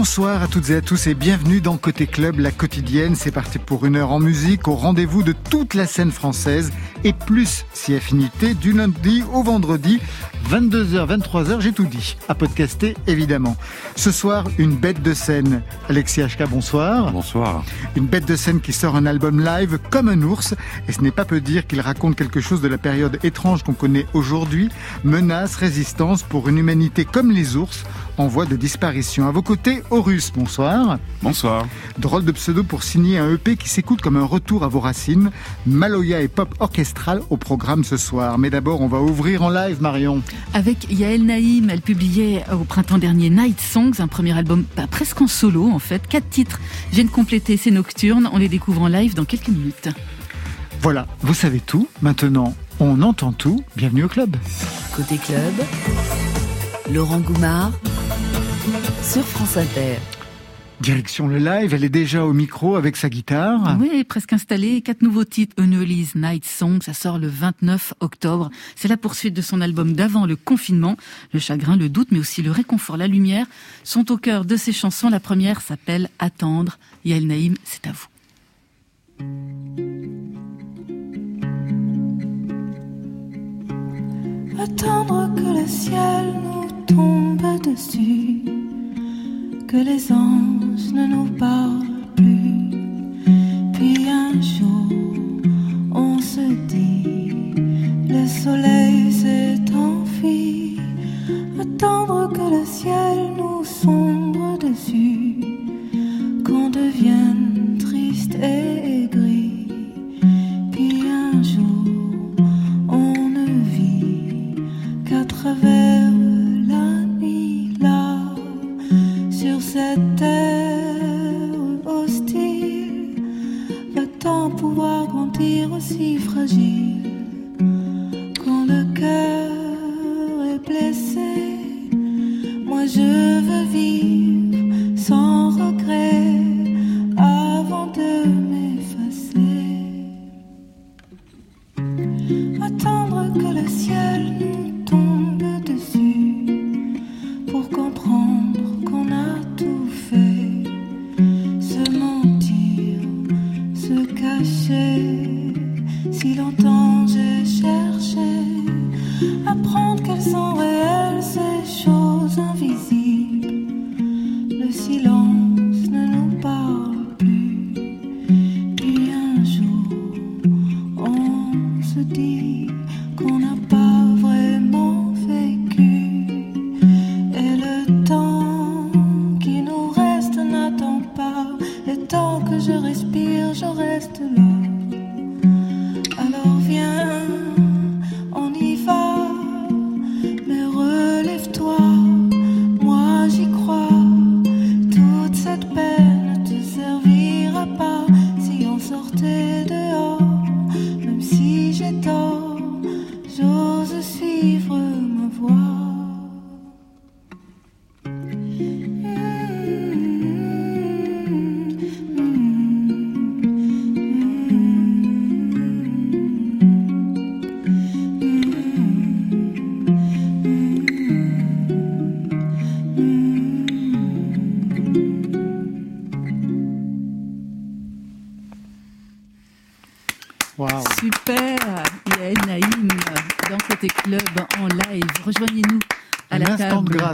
Bonsoir à toutes et à tous et bienvenue dans Côté Club, la quotidienne. C'est parti pour une heure en musique au rendez-vous de toute la scène française et plus si affinité du lundi au vendredi 22h, 23h, j'ai tout dit. À podcaster, évidemment. Ce soir, une bête de scène. Alexis HK, bonsoir. Bonsoir. Une bête de scène qui sort un album live comme un ours. Et ce n'est pas peu dire qu'il raconte quelque chose de la période étrange qu'on connaît aujourd'hui. Menace, résistance pour une humanité comme les ours en voie de disparition. À vos côtés, Horus, bonsoir. Bonsoir. Drôle de pseudo pour signer un EP qui s'écoute comme un retour à vos racines. Maloya et pop orchestral au programme ce soir. Mais d'abord, on va ouvrir en live, Marion. Avec Yael Naïm, elle publiait au printemps dernier Night Songs, un premier album bah, presque en solo en fait. Quatre titres viennent compléter ces nocturnes. On les découvre en live dans quelques minutes. Voilà, vous savez tout. Maintenant, on entend tout. Bienvenue au club. Côté club, Laurent Goumard sur France Inter. Direction le live, elle est déjà au micro avec sa guitare. Oui, presque installée. Quatre nouveaux titres, Unreleased Night Song, ça sort le 29 octobre. C'est la poursuite de son album d'avant le confinement. Le chagrin, le doute, mais aussi le réconfort, la lumière sont au cœur de ses chansons. La première s'appelle Attendre. Yael Naïm, c'est à vous. Attendre que le ciel nous tombe dessus que les anges ne nous parlent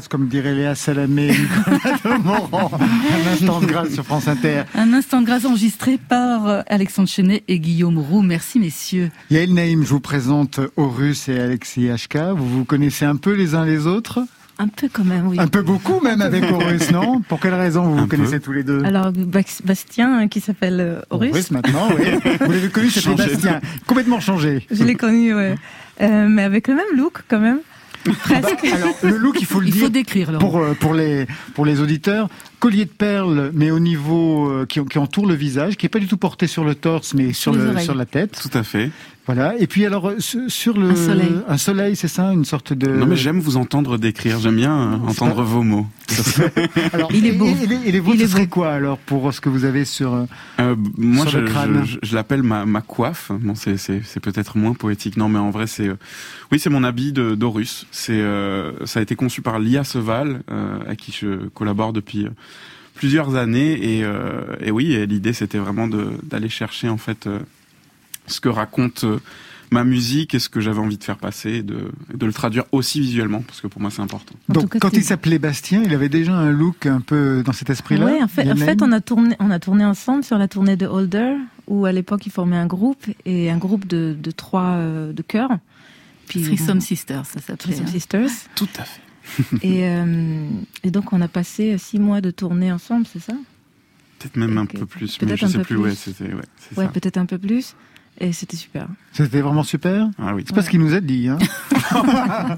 grâce, comme dirait Léa Salamé, Nicolas Demorand. Un instant de grâce sur France Inter. Un instant de grâce enregistré par euh, Alexandre Chenet et Guillaume Roux. Merci messieurs. Yael Naïm, je vous présente Horus et Alexis HK. Vous vous connaissez un peu les uns les autres? Un peu quand même, oui. Un peu beaucoup même avec Horus, non? Pour quelle raison vous Un vous peu. connaissez tous les deux? Alors, Bastien, hein, qui s'appelle euh, Horus, maintenant, oui. Vous l'avez connu, c'était. Bastien. Complètement changé. je l'ai connu, ouais. Euh, mais avec le même look quand même. Presque. Alors, le look, il faut le Il dire. faut décrire Laurent. Pour, euh, pour, les, pour les auditeurs, collier de perles, mais au niveau euh, qui, qui entoure le visage, qui est pas du tout porté sur le torse, mais sur, le, sur la tête. Tout à fait. Voilà. Et puis alors euh, sur le Un soleil. un soleil, c'est ça, une sorte de. Non mais j'aime vous entendre décrire, j'aime bien euh, entendre vos mots. Alors, Il est beau. Et, les, et les vôtres, Il est ce serait quoi alors pour ce que vous avez sur euh, Euh, moi, Sur je, le crâne. je, je l'appelle ma, ma coiffe. Bon, c'est, c'est, c'est peut-être moins poétique. Non, mais en vrai, c'est, euh, oui, c'est mon habit de, d'Horus. C'est, euh, ça a été conçu par Lia Seval, euh, à qui je collabore depuis, plusieurs années. Et, et oui, l'idée c'était vraiment d'aller chercher en fait ce que raconte ma musique et ce que j'avais envie de faire passer, de, de le traduire aussi visuellement, parce que pour moi c'est important. Donc quand il s'appelait Bastien, il avait déjà un look un peu dans cet esprit-là Oui, en fait, en fait on, a tourné, on a tourné ensemble sur la tournée de Holder, où à l'époque il formait un groupe, et un groupe de, de trois euh, de chœurs. Puis, Threesome Sisters, ça s'appelait. Threesome hein. Sisters. Tout à fait. et, euh, et donc on a passé six mois de tournée ensemble, c'est ça? Peut-être même un peu plus, mais je sais plus. Ouais, c'était ouais, ouais peut-être un peu plus. Et c'était super. C'était vraiment super ah oui. C'est pas ce qu'il nous a dit. Hein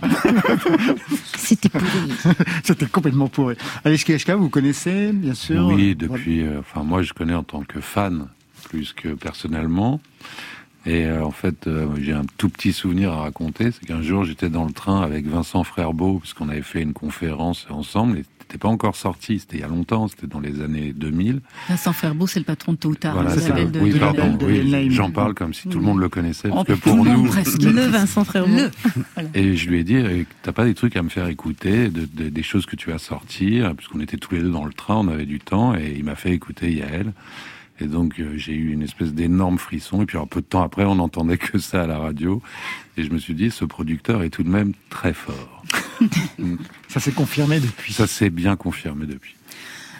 c'était pourri. c'était complètement pourri. Alex Keshka, vous connaissez, bien sûr Oui, depuis... Euh, enfin, moi, je connais en tant que fan, plus que personnellement. Et euh, en fait, euh, j'ai un tout petit souvenir à raconter. C'est qu'un jour, j'étais dans le train avec Vincent Frerbeau, parce qu'on avait fait une conférence ensemble. Et c'était pas encore sorti, c'était il y a longtemps, c'était dans les années 2000. Vincent Frerbeau, c'est le patron de Tôt ou Tard. Voilà, de, oui, pardon, oui, j'en parle comme si tout le monde le connaissait. Parce que pour nous, presque. le Vincent Frerbeau. Le. Et je lui ai dit, t'as pas des trucs à me faire écouter, de, des choses que tu as sortir, puisqu'on était tous les deux dans le train, on avait du temps, et il m'a fait écouter Yael. Et donc euh, j'ai eu une espèce d'énorme frisson. Et puis un peu de temps après, on n'entendait que ça à la radio. Et je me suis dit, ce producteur est tout de même très fort. ça s'est confirmé depuis. Ça s'est bien confirmé depuis.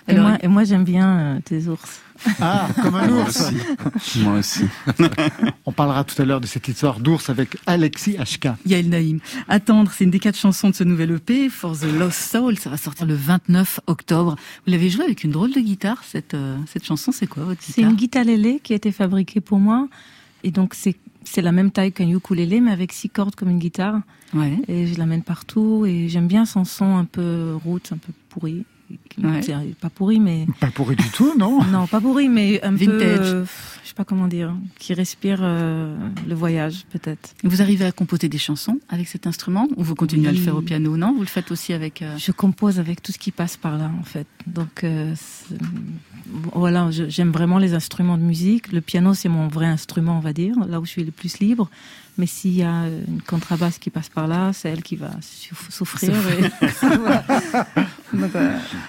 Et, moi, et moi j'aime bien euh, tes ours. Ah, comme un ours. Moi aussi. On parlera tout à l'heure de cette histoire d'ours avec Alexis HK. Yael Naïm. Attendre, c'est une des quatre chansons de ce nouvel EP, For the Lost Soul. Ça va sortir le 29 octobre. Vous l'avez joué avec une drôle de guitare, cette, euh, cette chanson. C'est quoi votre guitare C'est une guitare lélé qui a été fabriquée pour moi. Et donc, c'est c'est la même taille qu'un ukulélé, mais avec six cordes comme une guitare. Ouais. Et je l'amène partout. Et j'aime bien son son un peu route, un peu pourri. Pas pourri, mais. Pas pourri du tout, non? Non, pas pourri, mais un peu. Euh, je sais pas comment dire. Qui respire euh, le voyage, peut-être. Vous arrivez à composer des chansons avec cet instrument Ou vous continuez à le faire au piano? Non Vous le faites aussi avec. Euh, je compose avec tout ce qui passe par là, en fait. Donc, voilà, j'aime vraiment les instruments de musique. Le piano, c'est mon vrai instrument, on va dire, là où je suis le plus libre. Mais s'il y a une contrebasse qui passe par là, c'est elle qui va souffrir.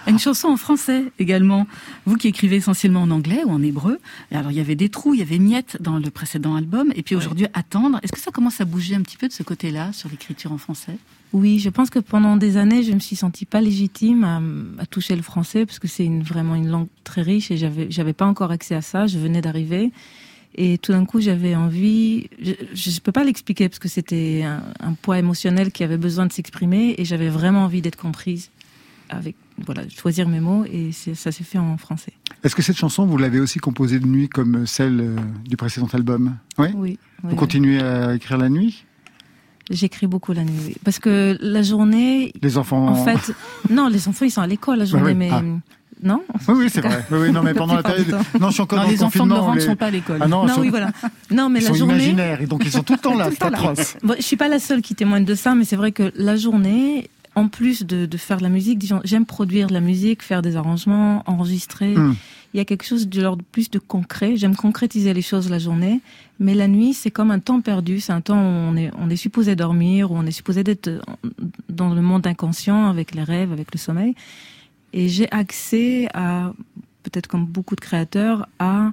Une chanson en français également. Vous qui écrivez essentiellement en anglais ou en hébreu. Alors il y avait des trous, il y avait miettes dans le précédent album, et puis aujourd'hui attendre. Est-ce que ça commence à bouger un petit peu de ce côté-là sur l'écriture en français? Oui, je pense que pendant des années, je me suis sentie pas légitime à, toucher le français parce que c'est une, vraiment une langue très riche et j'avais, j'avais pas encore accès à ça. Je venais d'arriver. Et tout d'un coup, j'avais envie, je ne peux pas l'expliquer parce que c'était un, poids émotionnel qui avait besoin de s'exprimer et j'avais vraiment envie d'être comprise avec, voilà, choisir mes mots et ça s'est fait en français. Est-ce que cette chanson, vous l'avez aussi composée de nuit comme celle euh, du précédent album? Oui? oui vous continuez à écrire la nuit? J'écris beaucoup la nuit, parce que la journée. Les enfants. En fait, non, les enfants ils sont à l'école la journée, mais ah. Non Oui, oui, c'est vrai. Oui, non, mais pendant la période. Non, je suis encore non, dans les enfants de Laurent ne sont pas à l'école. Ah non, non oui, voilà. Non, mais ils la sont journée. imaginaires et donc ils sont tout le temps là. c'est atroce. Bon, je suis pas la seule qui témoigne de ça, mais c'est vrai que la journée, en plus de, de faire de la musique, j'aime produire de la musique, faire des arrangements, enregistrer. Hmm. Il y a quelque chose de l'ordre plus de concret. J'aime concrétiser les choses la journée, mais la nuit, c'est comme un temps perdu. C'est un temps où on est, on est supposé dormir, où on est supposé d'être dans le monde inconscient avec les rêves, avec le sommeil. Et j'ai accès à, peut-être comme beaucoup de créateurs, à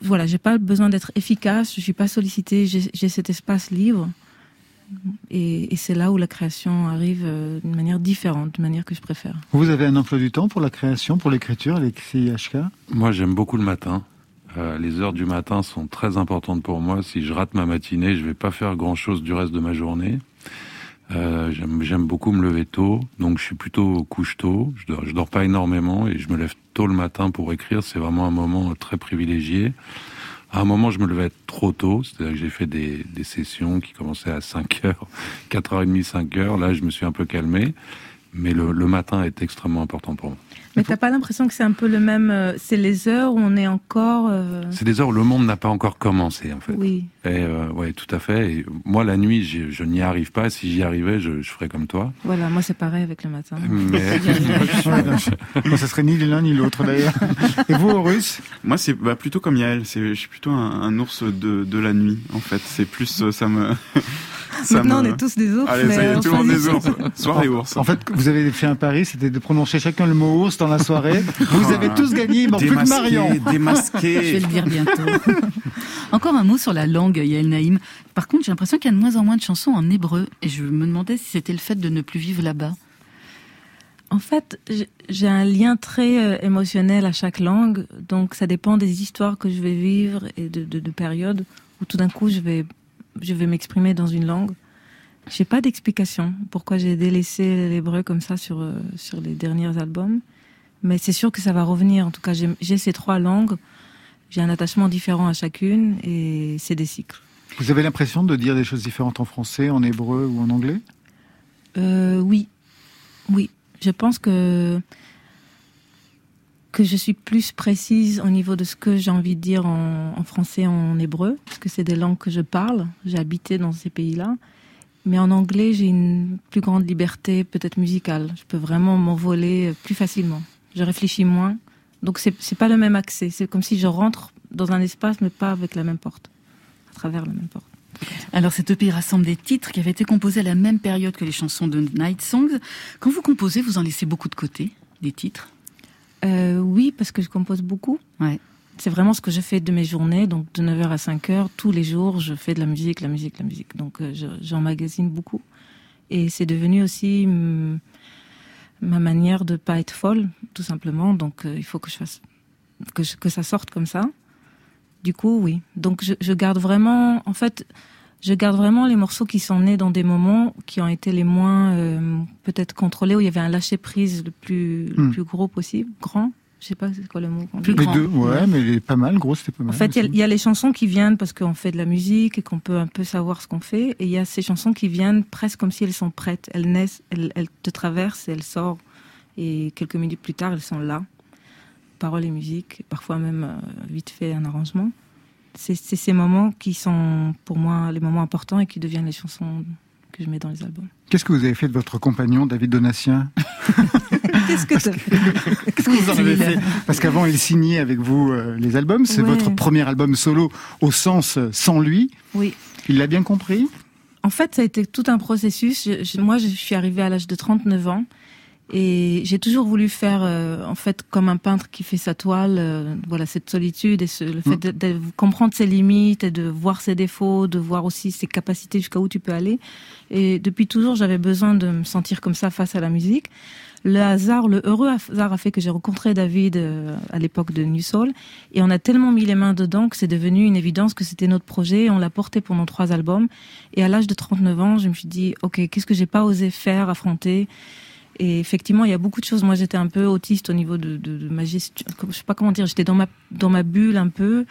voilà, j'ai pas besoin d'être efficace, je suis pas sollicitée, j'ai cet espace libre. Et, c'est là où la création arrive euh, d'une manière différente, d'une manière que je préfère. Vous avez un emploi du temps pour la création, pour l'écriture, les HK Moi, j'aime beaucoup le matin. Euh, les heures du matin sont très importantes pour moi. Si je rate ma matinée, je vais pas faire grand-chose du reste de ma journée. Euh, j'aime beaucoup me lever tôt, donc je suis plutôt couche tôt. Je dors, je dors pas énormément et je me lève tôt le matin pour écrire. C'est vraiment un moment très privilégié. À un moment, je me levais trop tôt, c'est-à-dire que j'ai fait des, des, sessions qui commençaient à 5 heures, 4h30, 5 heures. Là, je me suis un peu calmé, mais le, le matin est extrêmement important pour moi. Mais t'as pas l'impression que c'est un peu le même euh, C'est les heures où on est encore. Euh, c'est des heures où le monde n'a pas encore commencé en fait. Oui. Et euh, ouais, tout à fait. Et moi, la nuit, je n'y arrive pas. Si j'y arrivais, je, je, ferais comme toi. Voilà, moi c'est pareil avec le matin. Mais moi, ça serait ni l'un ni l'autre d'ailleurs. Et vous, Horus? Moi, c'est bah, plutôt comme Yael. C'est, je suis plutôt un, un ours de, de la nuit en fait. C'est plus ça me. Maintenant, on est tous des ours. Allez, ça y est, tout le monde des ours. Soir les ours. En fait, Vous avez fait un pari, c'était de prononcer chacun le mot ours dans la soirée. Vous avez tous gagné, manque plus que Marion. Démasqué. Je vais le dire bientôt. Encore un mot sur la langue, Yael Naïm. Par contre, j'ai l'impression qu'il y a de moins en moins de chansons en hébreu. Et je me demandais si c'était le fait de ne plus vivre là-bas. En fait, j'ai un lien très euh, émotionnel à chaque langue, donc ça dépend des histoires que je vais vivre et de, de, de périodes où tout d'un coup je vais, je vais m'exprimer dans une langue. J'ai pas d'explication pourquoi j'ai délaissé l'hébreu comme ça sur, euh, sur les derniers albums, mais c'est sûr que ça va revenir. En tout cas, j'ai ces trois langues, j'ai un attachement différent à chacune et c'est des cycles. Vous avez l'impression de dire des choses différentes en français, en hébreu ou en anglais? Euh, Oui, oui je pense que que je suis plus précise au niveau de ce que j'ai envie de dire en, en français, en hébreu, parce que c'est des langues que je parle. J'ai habité dans ces pays-là. Mais en anglais, j'ai une plus grande liberté, peut-être musicale. Je peux vraiment m'envoler plus facilement. Je réfléchis moins. Donc, c'est, c'est pas le même accès. C'est comme si je rentre dans un espace, mais pas avec la même porte, à travers la même porte. Alors cet EP rassemble des titres qui avaient été composés à la même période que les chansons de Night Songs. Quand vous composez, vous en laissez beaucoup de côté, des titres? Euh, Oui, parce que je compose beaucoup. Ouais. C'est vraiment ce que je fais de mes journées, donc de 9h à 5h, tous les jours, je fais de la musique, la musique, la musique. Donc euh, j'emmagasine beaucoup. Et c'est devenu aussi mm, ma manière de pas être folle, tout simplement. Donc euh, il faut que je fasse que, je, que ça sorte comme ça. Du coup, oui. Donc je, je, garde vraiment, en fait, je garde vraiment les morceaux qui sont nés dans des moments qui ont été les moins euh, peut-être contrôlés, où il y avait un lâcher prise le plus, Hmm. le plus gros possible, grand. Je sais pas c'est quoi le mot. qu'on dit. Plus Les grand. deux, ouais, mais pas mal, gros, c'était pas mal. En fait, il y a- y, les chansons qui viennent parce qu'on fait de la musique et qu'on peut un peu savoir ce qu'on fait. Et il y a ces chansons qui viennent presque comme si elles sont prêtes. Elles naissent, elles, elles te traversent, et elles sortent. Et quelques minutes plus tard, elles sont là. Paroles et musique, parfois même euh, vite fait un arrangement. C'est ces moments qui sont pour moi les moments importants et qui deviennent les chansons que je mets dans les albums. Qu'est-ce que vous avez fait de votre compagnon, David Donatien? Qu'est-ce que ça Qu'est-ce que vous en avez fait? Parce qu'avant, il signait avec vous euh, les albums. C'est Ouais. votre premier album solo au sens euh, sans lui. Oui. Il l'a bien compris? En fait, ça a été tout un processus. Je- je- moi, je suis arrivée à l'âge de 39 ans et j'ai toujours voulu faire, euh, en fait, comme un peintre qui fait sa toile, euh, voilà, cette solitude et ce, le fait de, de comprendre ses limites et de voir ses défauts, de voir aussi ses capacités jusqu'à où tu peux aller. Et depuis toujours, j'avais besoin de me sentir comme ça face à la musique. Le hasard, le heureux hasard a fait que j'ai rencontré David euh, à l'époque de New Soul et on a tellement mis les mains dedans que c'est devenu une évidence que c'était notre projet. On l'a porté pendant trois albums et à l'âge de 39 ans, je me suis dit, ok, qu'est-ce que j'ai pas osé faire, affronter? Et effectivement, il y a beaucoup de choses. Moi, j'étais un peu autiste au niveau de, de, de ma. Je sais pas comment dire. J'étais dans ma dans ma bulle un peu.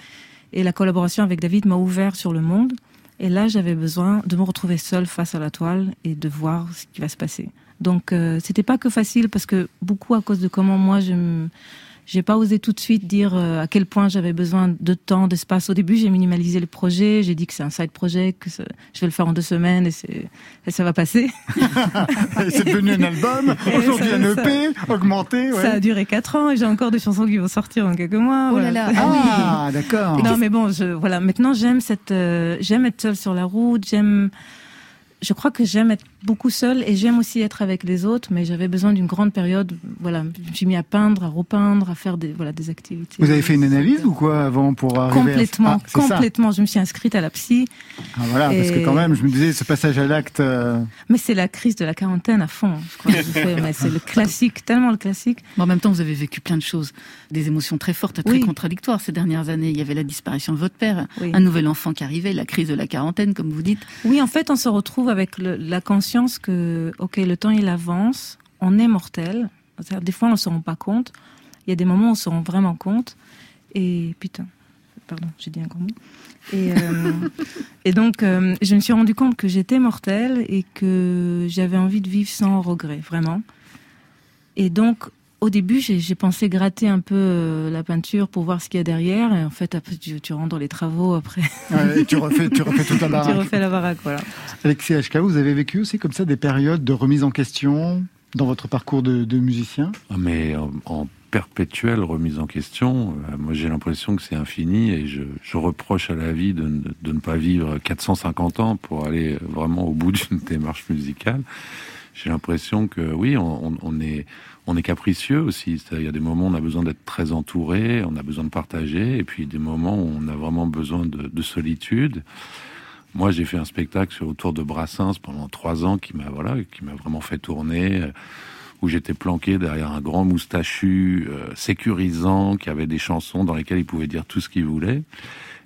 Et la collaboration avec David m'a ouvert sur le monde. Et là, j'avais besoin de me retrouver seule face à la toile et de voir ce qui va se passer. Donc, euh, c'était pas que facile parce que beaucoup à cause de comment moi je me j'ai pas osé tout de suite dire euh, à quel point j'avais besoin de temps, d'espace. Au début, j'ai minimalisé le projet. J'ai dit que c'est un side project, que ça- je vais le faire en deux semaines et, c'est- et ça va passer. C'est devenu un album, aujourd'hui un EP, augmenté. ouais. Ça a duré quatre ans et j'ai encore des chansons qui vont sortir dans quelques mois. Oh là voilà. là, Ah, d'accord. Non, mais bon, je, voilà. Maintenant, j'aime cette, euh, j'aime être seule sur la route. J'aime, je crois que j'aime être beaucoup seule et j'aime aussi être avec les autres. Mais j'avais besoin d'une grande période. Voilà, je me suis mis à peindre, à repeindre, à faire des, voilà, des activités. Vous avez fait une analyse ou quoi avant pour arriver à- Complètement, Ah, ça. complètement. Je me suis inscrite à la psy, Ah, voilà, parce que quand même, je me disais, ce passage à l'acte. euh, mais c'est la crise de la quarantaine à fond. Je crois. que j'ai fait, mais c'est le classique, tellement le classique. Mais en même temps, vous avez vécu plein de choses, des émotions très fortes très Oui. contradictoires ces dernières années. Il y avait la disparition de votre père, Oui. un nouvel enfant qui arrivait, la crise de la quarantaine, comme vous dites. Oui, en fait, on se retrouve avec le- la conscience que, ok, le temps il avance, on est mortel. Des fois, on ne se rend pas compte. Il y a des moments où on se rend vraiment compte. Et putain, pardon, j'ai dit un grand mot. Et, euh, et donc, euh, je me suis rendu compte que j'étais mortelle et que j'avais envie de vivre sans regret, vraiment. Et donc, au début, j'ai pensé gratter un peu euh, la peinture pour voir ce qu'il y a derrière. Et en fait, après, tu, tu rentres dans les travaux après. ouais, tu refais, tu refais toute la tu baraque. refais la baraque, voilà. Alexis HK, vous avez vécu aussi comme ça des périodes de remise en question dans votre parcours de, de musicien? Ah, Mais en, en perpétuelle remise en question, euh, moi j'ai l'impression que c'est infini et je, je reproche à la vie de, ne- de ne pas vivre 450 ans pour aller vraiment au bout d'une démarche musicale. j'ai l'impression que oui, on, on, est on est capricieux aussi. Il y a des moments où on a besoin d'être très entouré, on a besoin de partager, et puis des moments où on a vraiment besoin de, de solitude. Moi, j'ai fait un spectacle autour de Brassens pendant trois ans qui m'a voilà, qui m'a vraiment fait tourner où j'étais planqué derrière un grand moustachu euh, sécurisant qui avait des chansons dans lesquelles il pouvait dire tout ce qu'il voulait.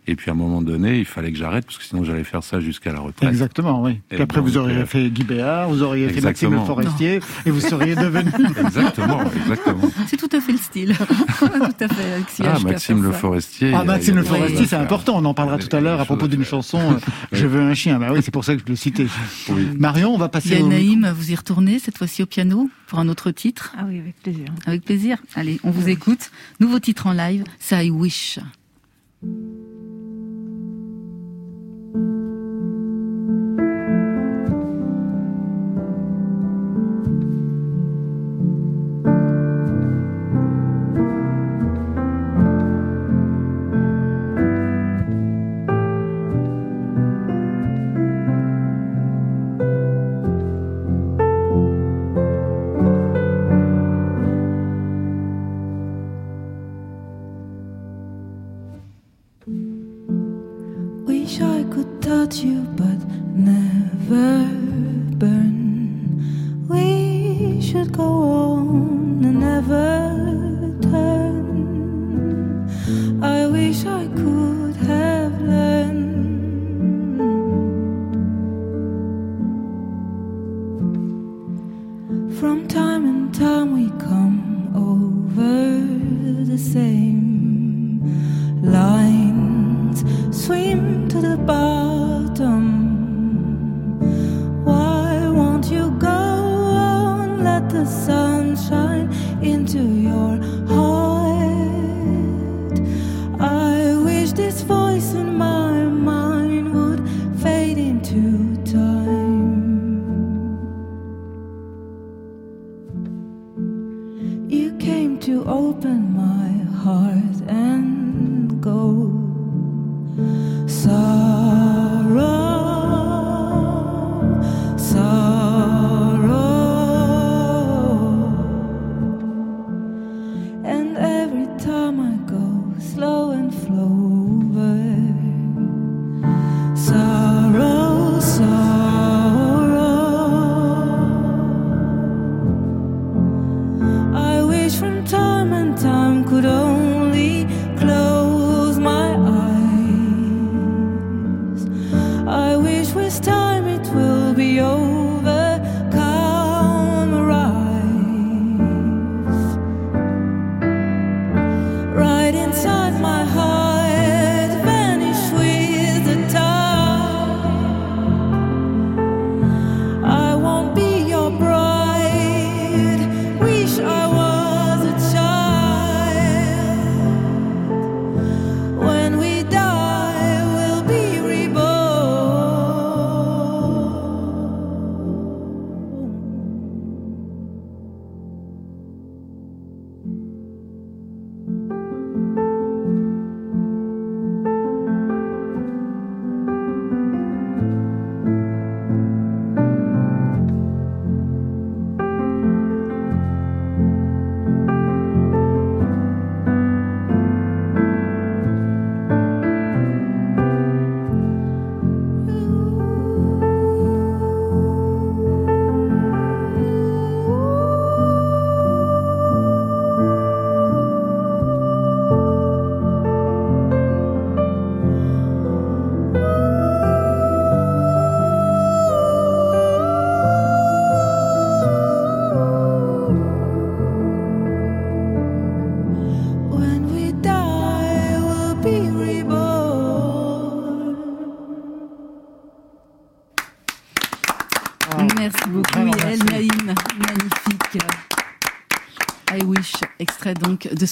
Et puis à un moment donné, il fallait que j'arrête parce que sinon j'allais faire ça jusqu'à la retraite. Exactement, oui. Et après vous auriez euh, fait Guy Béard, vous auriez fait Maxime Le Forestier et vous seriez devenu. exactement, exactement. C'est tout à fait le style. tout à fait. ah, Maxime Le Forestier. Ah, Maxime Le Forestier, c'est important. On en parlera tout à l'heure à propos d'une chanson. Euh, je veux un chien. Bah oui, c'est pour ça que je le citais. Oui. Marion, on va passer. au... Naïm, vous y retournez cette fois-ci au piano pour un autre titre. Ah oui, avec plaisir. Avec plaisir. Allez, on vous écoute. Nouveau titre en live, c'est I Wish. Thank you.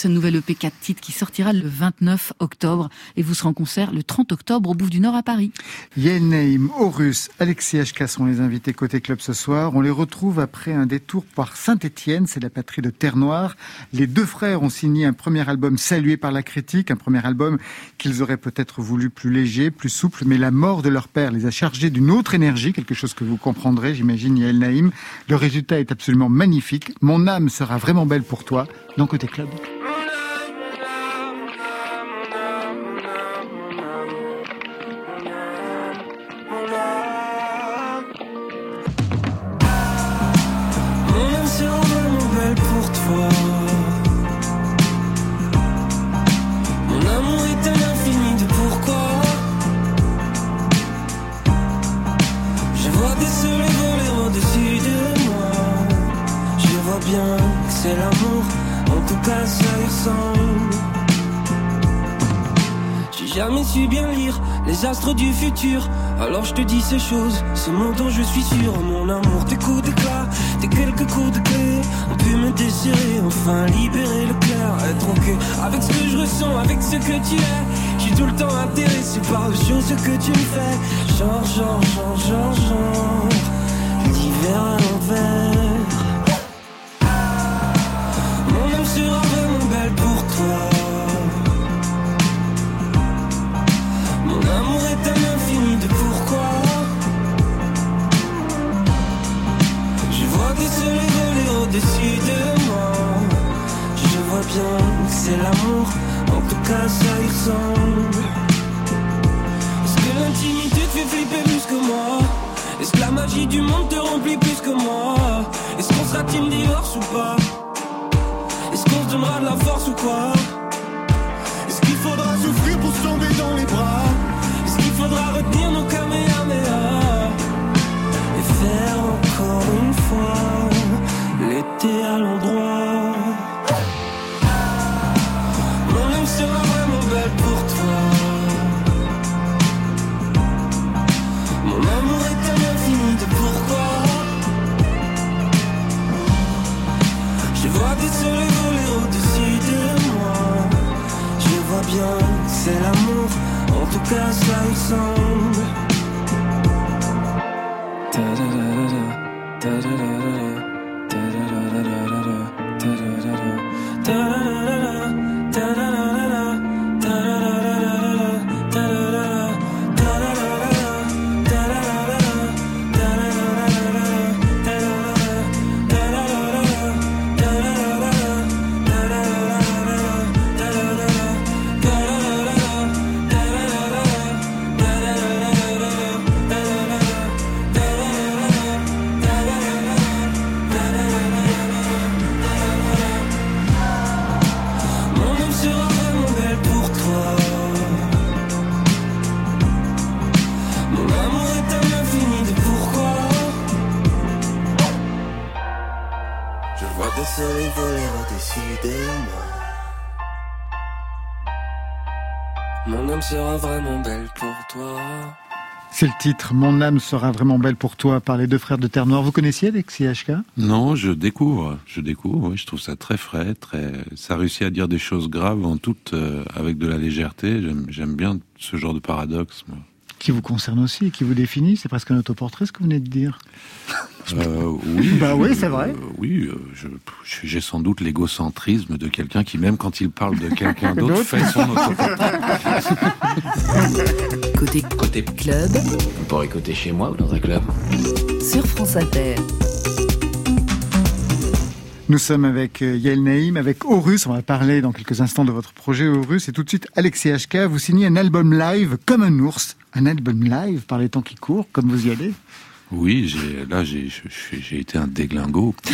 Ce nouvel EP 4 titres qui sortira le 29 octobre et vous serez en concert le 30 octobre au Bouffe du Nord à Paris. Yael Naïm, Horus, Alexis HK sont les invités côté club ce soir. On les retrouve après un détour par Saint-Étienne, c'est la patrie de Terre Noire. Les deux frères ont signé un premier album salué par la critique, un premier album qu'ils auraient peut-être voulu plus léger, plus souple, mais la mort de leur père les a chargés d'une autre énergie, quelque chose que vous comprendrez, j'imagine, Yael Naïm. Le résultat est absolument magnifique. Mon âme sera vraiment belle pour toi dans Côté Club. C'est l'amour, en tout cas ça y ressemble. J'ai jamais su bien lire les astres du futur. Alors je te dis ces choses, ce mot dont je suis sûr. Mon amour, tes coups d'éclat, tes quelques coups de clé ont pu me desserrer, enfin libérer le cœur. Être ok avec ce que je ressens, avec ce que tu es. Suis tout le temps intéressé par les choses que tu me fais. Genre, genre, genre, genre, genre. L'hiver à l'envers. C'est l'amour, en tout cas ça y ressemble. Est-ce que l'intimité te fait flipper plus que moi. Est-ce que la magie du monde te remplit plus que moi? Est-ce qu'on sera team divorce ou pas? Est-ce qu'on se donnera de la force ou quoi? Est-ce qu'il faudra souffrir pour se tomber dans les bras? Est-ce qu'il faudra retenir nos kamehameha? Et faire encore une fois l'été à l'endroit c'est l'amour, en tout cas ça me titre Mon âme sera vraiment belle pour toi par les deux frères de Terre Noire. Vous connaissiez Alexis HK Non, je découvre, je découvre. Je trouve ça très frais, très. Ça réussit à dire des choses graves en toute euh, avec de la légèreté. J'aime, bien ce genre de paradoxe. Qui vous concerne aussi, qui vous définit. C'est presque un autoportrait ce que vous venez de dire. Euh, oui. Bah oui, c'est vrai. euh, oui, euh, j'ai sans doute l'égocentrisme de quelqu'un qui, même quand il parle de quelqu'un d'autre, fait son autoportrait. Côté Côté, club on pourrait écouter chez moi ou dans un club. sur France Inter. Nous sommes avec Yael Naïm, avec Horus. On va parler dans quelques instants de votre projet Horus. Et tout de suite, Alexis HK, vous signez un album live comme un ours. Un album live par les temps qui courent, comme vous y allez. Oui, j'ai, là, j'ai, été un déglingo.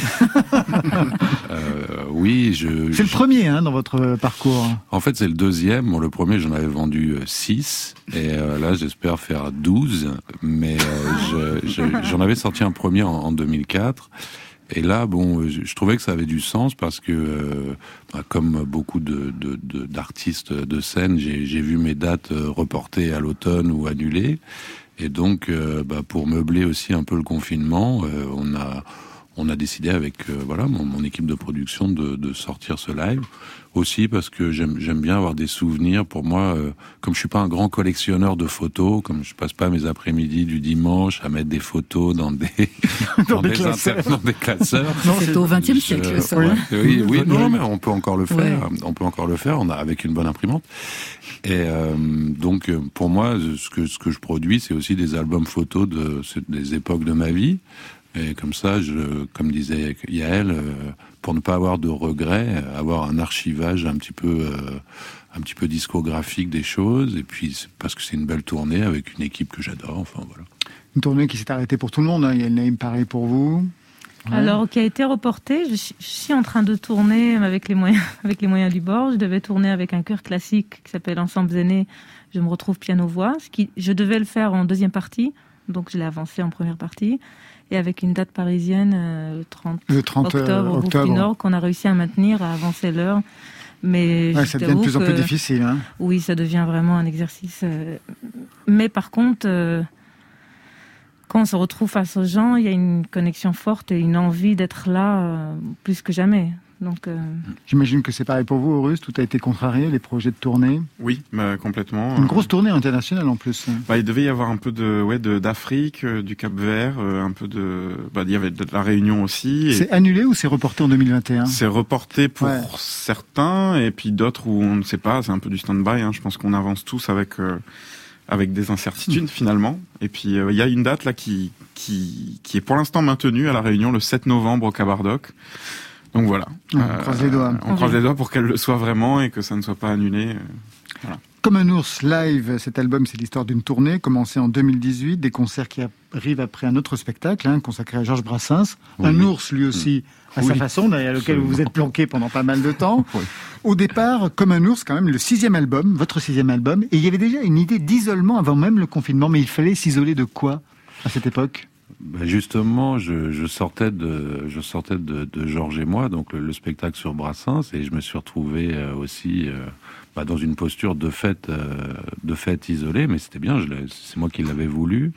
Euh, oui, je. C'est le premier hein, dans votre euh, parcours. En fait, c'est le deuxième. Bon, le premier, j'en avais vendu 6. Et euh, là, j'espère faire 12. Mais euh, je- je- j'en avais sorti un premier en, en 2004. Et là, bon, je, je trouvais que ça avait du sens parce que, euh, bah, comme beaucoup de, de- de- d'artistes de scène, j'ai, vu mes dates euh, reportées à l'automne ou annulées. Et donc, euh, bah, pour meubler aussi un peu le confinement, euh, on a on a décidé avec euh, voilà mon, mon, équipe de production de, de, sortir ce live aussi parce que j'aime bien avoir des souvenirs. Pour moi, euh, comme je suis pas un grand collectionneur de photos, comme je passe pas mes après-midi du dimanche à mettre des photos dans des dans, dans, des, classeurs. dans des classeurs. C'est au XXe siècle, ça. oui, oui, oui non, mais on peut encore le faire. Ouais. On peut encore le faire. On a avec une bonne imprimante. Et euh, donc, pour moi, ce que ce que je produis, c'est aussi des albums photos de des époques de ma vie. Et comme ça, je, comme disait Yael, euh, pour ne pas avoir de regrets, avoir un archivage un petit peu, euh, un petit peu discographique des choses, et puis parce que c'est une belle tournée avec une équipe que j'adore. Enfin voilà. Une tournée qui s'est arrêtée pour tout le monde. Hein. Il y a le name pareil pour vous. Ouais. Alors qui a été reportée. Je, je, suis en train de tourner avec les moyens, avec les moyens du bord. Je devais tourner avec un chœur classique qui s'appelle Ensemble Aînés. Je me retrouve piano voix. Ce qui, je devais le faire en deuxième partie, donc je l'ai avancé en première partie et avec une date parisienne euh, le 30, le 30 octobre, au octobre. Nord qu'on a réussi à maintenir, à avancer l'heure. Mais ouais, ça devient de plus en plus difficile. Hein. Oui, ça devient vraiment un exercice. Euh... Mais par contre, euh... quand on se retrouve face aux gens, il y a une connexion forte et une envie d'être là euh, plus que jamais. Donc, euh... J'imagine que c'est pareil pour vous, Horus. Tout a été contrarié, les projets de tournée. Oui, bah, complètement. Une grosse tournée internationale en plus. Bah, il devait y avoir un peu de, ouais, d'Afrique, euh, du Cap Vert, euh, un peu de, bah, il y avait de la Réunion aussi. C'est annulé ou c'est reporté en 2021 C'est reporté pour ouais. certains et puis d'autres où on ne sait pas. C'est un peu du stand-by. Hein. Je pense qu'on avance tous avec. Euh, avec des incertitudes mmh. finalement. Et puis il euh, y a une date là qui qui, qui est pour l'instant maintenue à la Réunion le 7 novembre au Cabardoc. Donc voilà. On euh, croise les doigts. On croise les doigts pour qu'elle le soit vraiment et que ça ne soit pas annulé. Voilà. Comme un ours live, cet album, c'est l'histoire d'une tournée commencée en 2018, des concerts qui arrivent après un autre spectacle hein, consacré à Georges Brassens. Oui. Un ours, lui aussi, à oui. sa façon, derrière lequel vous vous êtes planqué pendant pas mal de temps. oui. Au départ, comme un ours, quand même, le sixième album, votre sixième album, et il y avait déjà une idée d'isolement avant même le confinement, mais il fallait s'isoler de quoi à cette époque? Ben justement, je, sortais de, je sortais de, Georges et moi, donc le, le, spectacle sur Brassens, et je me suis retrouvé euh, aussi euh, bah, dans une posture de fait, euh, de fait isolée, mais c'était bien, c'est moi qui l'avais voulu.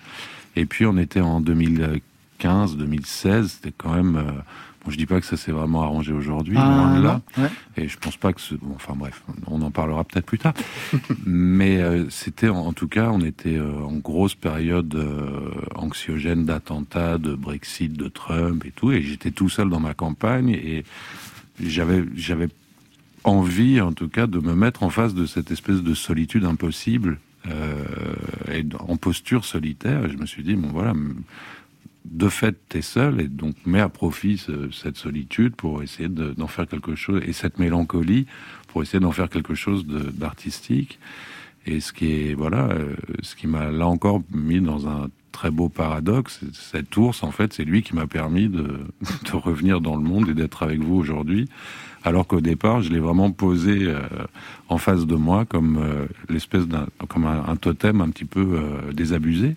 Et puis on était en 2015, 2016, c'était quand même. Bon, je dis pas que ça s'est vraiment arrangé aujourd'hui, ah, loin de là. Ouais. Et je pense pas que ce... bon, enfin bref, on en parlera peut-être plus tard. Mais euh, c'était en, en, tout cas, on était euh, en grosse période euh, anxiogène d'attentats, de Brexit, de Trump et tout. Et j'étais tout seul dans ma campagne et j'avais j'avais envie, en tout cas, de me mettre en face de cette espèce de solitude impossible euh, et en posture solitaire. Et je me suis dit bon voilà de fait, tu es seul et donc mets à profit ce, cette solitude pour essayer d'en de, faire quelque chose et cette mélancolie pour essayer d'en faire quelque chose d'artistique. Et ce qui est voilà, euh, ce qui m'a là encore mis dans un très beau paradoxe, cet ours en fait, c'est lui qui m'a permis de, de, revenir dans le monde et d'être avec vous aujourd'hui, alors qu'au départ, je l'ai vraiment posé euh, en face de moi comme euh, l'espèce d'un comme un, un, totem un petit peu euh, désabusé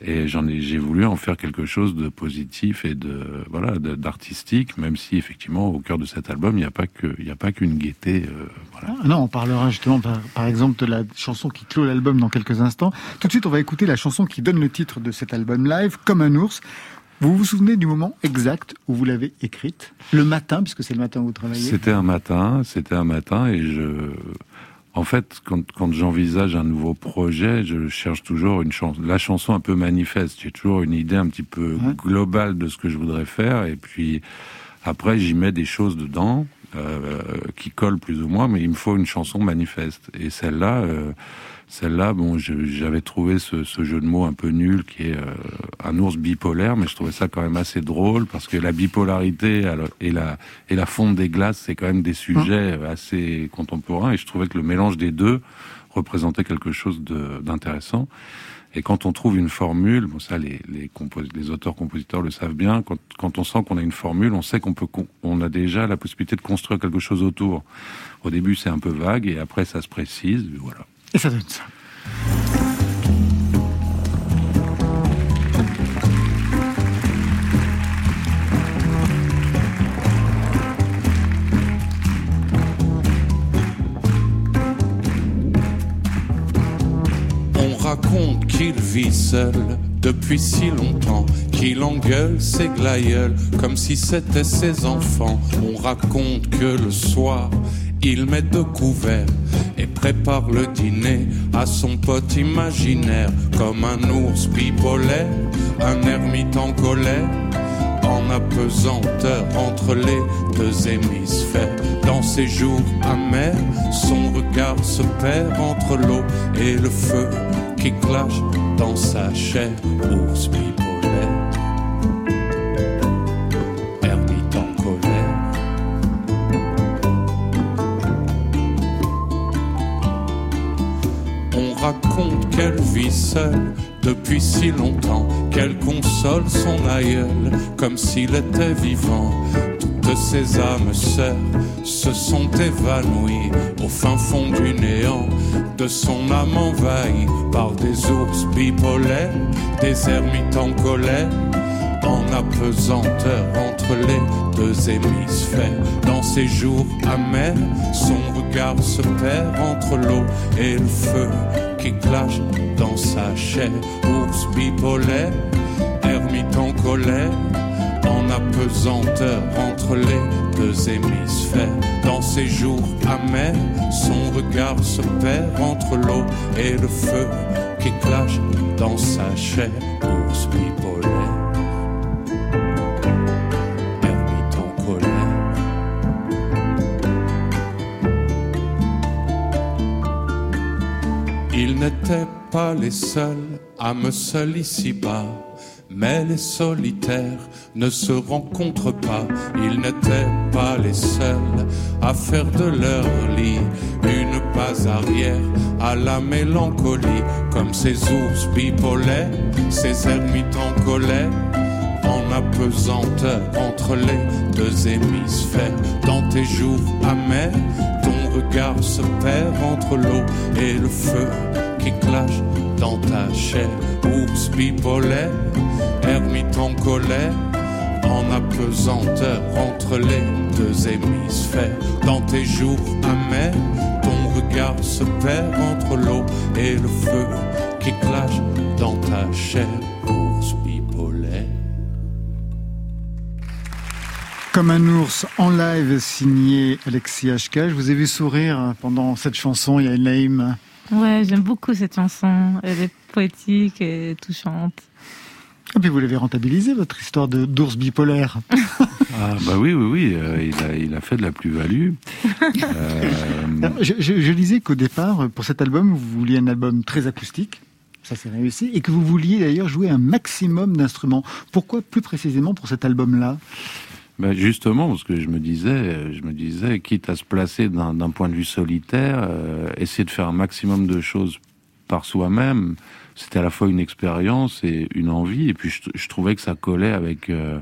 et j'en ai j'ai voulu en faire quelque chose de positif et de voilà d'artistique même si effectivement au cœur de cet album il n'y a pas que il n'y a pas qu'une gaieté euh, voilà. ah, non on parlera justement par, par, exemple de la chanson qui clôt l'album dans quelques instants. Tout de suite on va écouter la chanson qui donne le titre de cet album live comme un ours. Vous vous souvenez du moment exact où vous l'avez écrite? Le matin puisque c'est le matin où vous travaillez? C'était un matin c'était un matin et je en fait, quand, quand j'envisage un nouveau projet, je cherche toujours une chance, la chanson un peu manifeste. J'ai toujours une idée un petit peu ouais. globale de ce que je voudrais faire, et puis après j'y mets des choses dedans euh, qui collent plus ou moins, mais il me faut une chanson manifeste. Et celle-là, euh, celle-là, bon, j'avais trouvé ce, ce, jeu de mots un peu nul qui est euh, un ours bipolaire, mais je trouvais ça quand même assez drôle parce que la bipolarité et la, et la fonte des glaces, c'est quand même des sujets assez contemporains et je trouvais que le mélange des deux représentait quelque chose d'intéressant. Et quand on trouve une formule, bon ça les, les, les auteurs-compositeurs le savent bien, quand, quand on sent qu'on a une formule, on sait qu'on peut, on a déjà la possibilité de construire quelque chose autour. Au début c'est un peu vague et après ça se précise, voilà. On raconte qu'il vit seul depuis si longtemps qu'il engueule ses glaïeuls comme si c'était ses enfants. On raconte que le soir, il met de couverts et prépare le dîner à son pote imaginaire comme un ours bipolaire, un ermite en colère en apesanteur entre les deux hémisphères. Dans ses jours amers, son regard se perd entre l'eau et le feu qui clash dans sa chair. Ours bipolaire, depuis si longtemps qu'elle console son aïeul comme s'il était vivant. Toutes ses âmes sœurs se sont évanouies au fin fond du néant de son âme envahie par des ours bipolaires, des ermites en colère. En apesanteur entre les deux hémisphères, dans ses jours amers, son regard se perd entre l'eau et le feu qui clash dans sa chair. Ours bipolaire, ermite en colère, en apesanteur entre les deux hémisphères. Dans ses jours amers, son regard se perd entre l'eau et le feu qui clash dans sa chair. Ours bipolaire. Ils n'étaient les seuls à me seul ici-bas. Mais les solitaires ne se rencontrent pas. Ils n'étaient pas les seuls à faire de leur lit une base arrière à la mélancolie. Comme ces ours bipolaires, ces ermites en colère en apesanteur entre les deux hémisphères. Dans tes jours amers, ton regard se perd entre l'eau et le feu qui clash dans ta chair. Ours bipolaire, ermite en colère, en apesanteur entre les deux hémisphères. Dans tes jours amers, ton regard se perd entre l'eau et le feu qui clash dans ta chair. Ours bipolaire. Comme un ours en live signé Alexis HK. Je vous ai vu sourire pendant cette chanson, il y a Naïm. Ouais, j'aime beaucoup cette chanson. Elle est poétique et touchante. Et puis vous l'avez rentabilisé, votre histoire de d'ours bipolaire. Ah bah oui, oui, oui, euh, il, a, il a fait de la plus-value. Euh, je, je lisais qu'au départ, pour cet album, vous vouliez un album très acoustique. Ça s'est réussi. Et que vous vouliez d'ailleurs jouer un maximum d'instruments. Pourquoi plus précisément pour cet album-là? Bah justement, parce que je me disais, je me disais, quitte à se placer d'un point de vue solitaire, euh, essayer de faire un maximum de choses par soi-même, c'était à la fois une expérience et une envie. Et puis je, je trouvais que ça collait avec euh,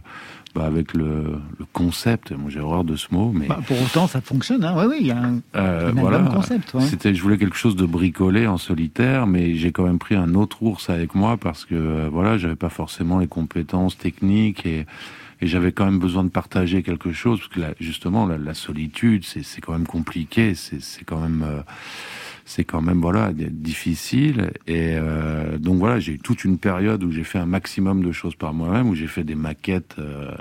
bah, avec le, le concept. Moi, j'ai horreur de ce mot, mais Bah, Pour autant, ça fonctionne. Hein. Oui, oui, il y a un, euh, un voilà. concept. ouais. C'était, je voulais quelque chose de bricolé en solitaire, mais j'ai quand même pris un autre ours avec moi parce que euh, voilà, j'avais pas forcément les compétences techniques et, et j'avais quand même besoin de partager quelque chose parce que justement, la, solitude, c'est, quand même compliqué, c'est, quand même, euh, c'est quand même voilà difficile. Et euh, donc voilà, j'ai eu toute une période où j'ai fait un maximum de choses par moi-même, où j'ai fait des maquettes. euh,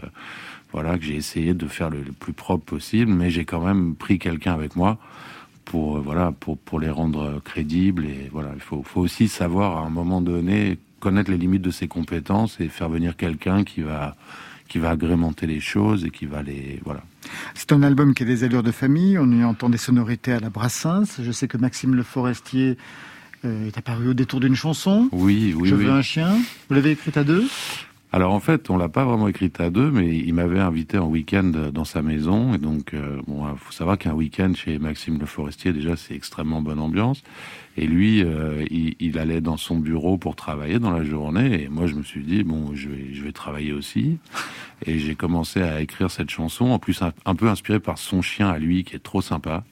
voilà, que j'ai essayé de faire le, plus propre possible, mais j'ai quand même pris quelqu'un avec moi pour voilà pour pour les rendre crédibles et voilà il faut faut aussi savoir à un moment donné connaître les limites de ses compétences et faire venir quelqu'un qui va qui va agrémenter les choses et qui va les voilà C'est un album qui a des allures de famille. On y entend des sonorités à la Brassens. Je sais que Maxime Le Forestier euh, est apparu au détour d'une chanson. oui oui Je oui veux un chien. Vous l'avez écrite à deux? Alors en fait, on l'a pas vraiment écrite à deux, mais il m'avait invité en week-end dans sa maison. Et donc, euh, bon, il faut savoir qu'un week-end chez Maxime Le Forestier, déjà, c'est extrêmement bonne ambiance. Et lui, euh, il, allait dans son bureau pour travailler dans la journée. Et moi, je me suis dit, bon, je vais, travailler aussi. Et j'ai commencé à écrire cette chanson, en plus un, peu inspiré par son chien à lui, qui est trop sympa.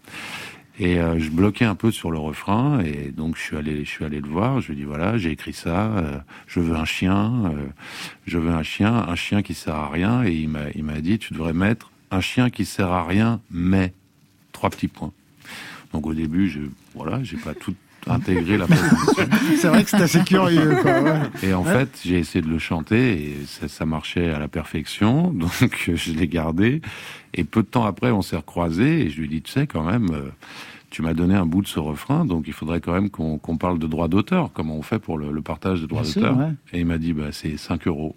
Et euh, je bloquais un peu sur le refrain, et donc je suis allé, je suis allé le voir. Je lui ai dit voilà, j'ai écrit ça. euh, je veux un chien. je veux un chien, un chien qui sert à rien. Et il m'a dit tu devrais mettre un chien qui sert à rien, mais trois petits points. Donc au début, je voilà, j'ai pas tout intégrer la partition. c'est vrai que c'est assez curieux. Quoi, ouais. Et en fait, j'ai essayé de le chanter et ça, ça, marchait à la perfection, donc je l'ai gardé. Et peu de temps après, on s'est recroisés et je lui ai dit, tu sais, quand même, euh, tu m'as donné un bout de ce refrain, donc il faudrait quand même qu'on qu parle de droits d'auteur, comment on fait pour le, le partage de droits d'auteur. Ouais. Et il m'a dit, bah, c'est 5 euros.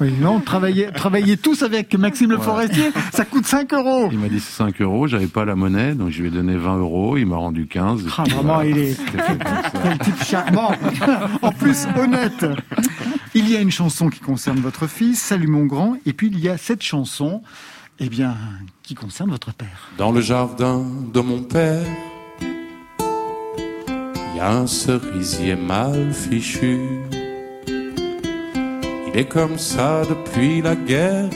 Oui, non, travailler, travailler tous avec Maxime Le Forestier, ça coûte 5 euros. Il m'a dit 5 euros, j'avais pas la monnaie, donc je lui ai donné 20 euros, il m'a rendu 15. Ah, vraiment, il est type charmant. en plus, honnête. Il y a une chanson qui concerne votre fils, Salut mon grand, et puis il y a cette chanson, eh bien, qui concerne votre père. Dans le jardin de mon père, il y a un cerisier mal fichu. Est comme ça depuis la guerre,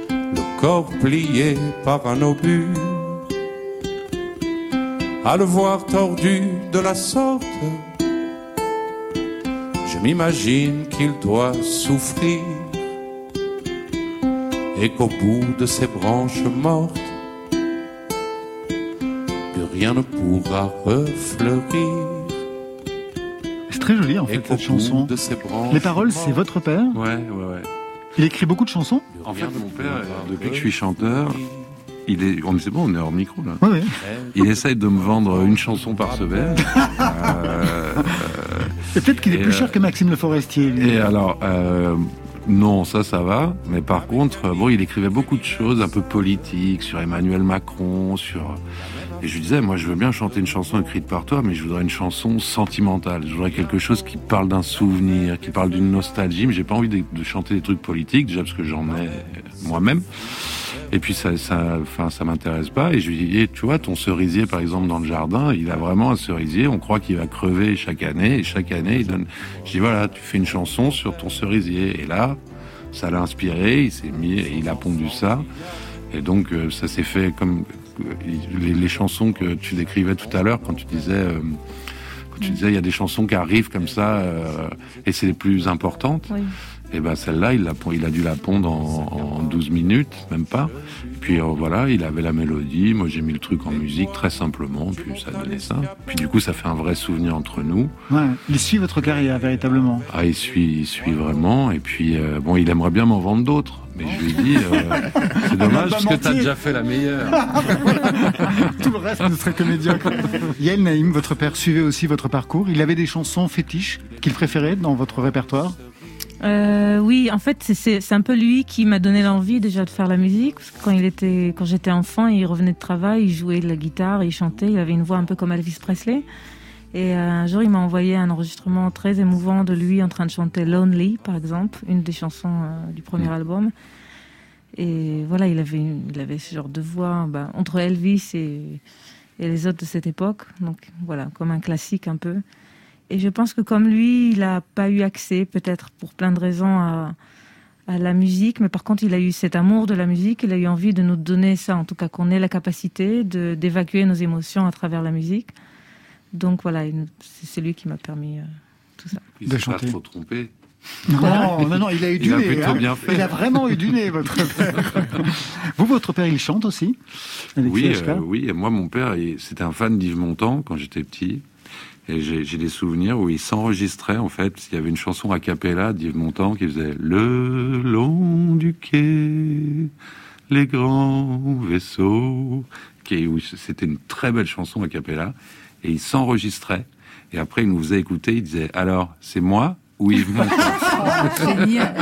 le corps plié par un obus. À le voir tordu de la sorte, je m'imagine qu'il doit souffrir et qu'au bout de ses branches mortes, plus rien ne pourra refleurir. C'est très joli en fait cette chanson. Les paroles, c'est votre père Ouais, ouais, ouais. Il écrit beaucoup de chansons En fait, mon père, depuis que je suis chanteur, il est, on c'est bon, on est hors micro là. Oui, oui. Il essaye de me vendre une chanson par semaine. euh, Peut-être qu'il est plus cher que Maxime Le Forestier. Lui. Et alors, euh, non, ça, ça va. Mais par contre, bon, il écrivait beaucoup de choses un peu politiques sur Emmanuel Macron, sur. Et je lui disais, moi, je veux bien chanter une chanson écrite par toi, mais je voudrais une chanson sentimentale. Je voudrais quelque chose qui parle d'un souvenir, qui parle d'une nostalgie. Mais j'ai pas envie de, de, chanter des trucs politiques, déjà parce que j'en ai moi-même. Et puis ça, ça, enfin, ça m'intéresse pas. Et je lui dis, tu vois, ton cerisier, par exemple, dans le jardin, il a vraiment un cerisier. On croit qu'il va crever chaque année. Et chaque année, il donne. Je dis, voilà, tu fais une chanson sur ton cerisier. Et là, ça l'a inspiré. Il s'est mis, et il a pondu ça. Et donc, ça s'est fait comme les, les, chansons que tu décrivais tout à l'heure quand tu disais. Euh, quand tu disais, il y a des chansons qui arrivent comme ça, euh, et c'est les plus importantes. Oui. Et ben celle-là, il, il, a dû la pondre en, en 12 minutes, même pas. Et puis euh, voilà, il avait la mélodie, moi j'ai mis le truc en musique très simplement, puis ça donnait ça. Puis du coup, ça fait un vrai souvenir entre nous. Ouais, il suit votre carrière véritablement. Ah, il suit, il suit vraiment. Et puis euh, bon, il aimerait bien m'en vendre d'autres. Mais je lui dis, euh, c'est dommage parce que t'as déjà fait la meilleure. Tout le reste ne serait que médiocre. Yael Naïm, votre père suivait aussi votre parcours. Il avait des chansons fétiches qu'il préférait dans votre répertoire? Euh, oui, en fait, c'est un peu lui qui m'a donné l'envie déjà de faire la musique. Parce que quand il était, quand j'étais enfant, il revenait de travail, il jouait de la guitare, il chantait, il avait une voix un peu comme Elvis Presley. Et euh, un jour, il m'a envoyé un enregistrement très émouvant de lui en train de chanter Lonely, par exemple, une des chansons euh, du premier mmh. album. Et voilà, il avait, il avait ce genre de voix bah, entre Elvis et, et les autres de cette époque. Donc voilà, comme un classique un peu. Et je pense que comme lui, il n'a pas eu accès, peut-être pour plein de raisons, à, à, la musique, mais par contre, il a eu cet amour de la musique, il a eu envie de nous donner ça, en tout cas qu'on ait la capacité d'évacuer nos émotions à travers la musique. Donc voilà, c'est lui qui m'a permis euh, tout ça. Il ne s'est pas trop trompé. Non, non, non, il a eu du nez. A hein. bien fait. Il a vraiment eu du nez, votre père. Vous, votre père, il chante aussi Oui, euh, oui. Et moi, mon père, c'était un fan d'Yves Montand quand j'étais petit. Et j'ai des souvenirs où il s'enregistrait, en fait, qu'il y avait une chanson a cappella d'Yves Montand qui faisait Le long du quai, les grands vaisseaux. C'était une très belle chanson a cappella. Et il s'enregistrait. Et après, il nous faisait écouter. Il disait Alors, c'est moi ou Yves Montand Génial.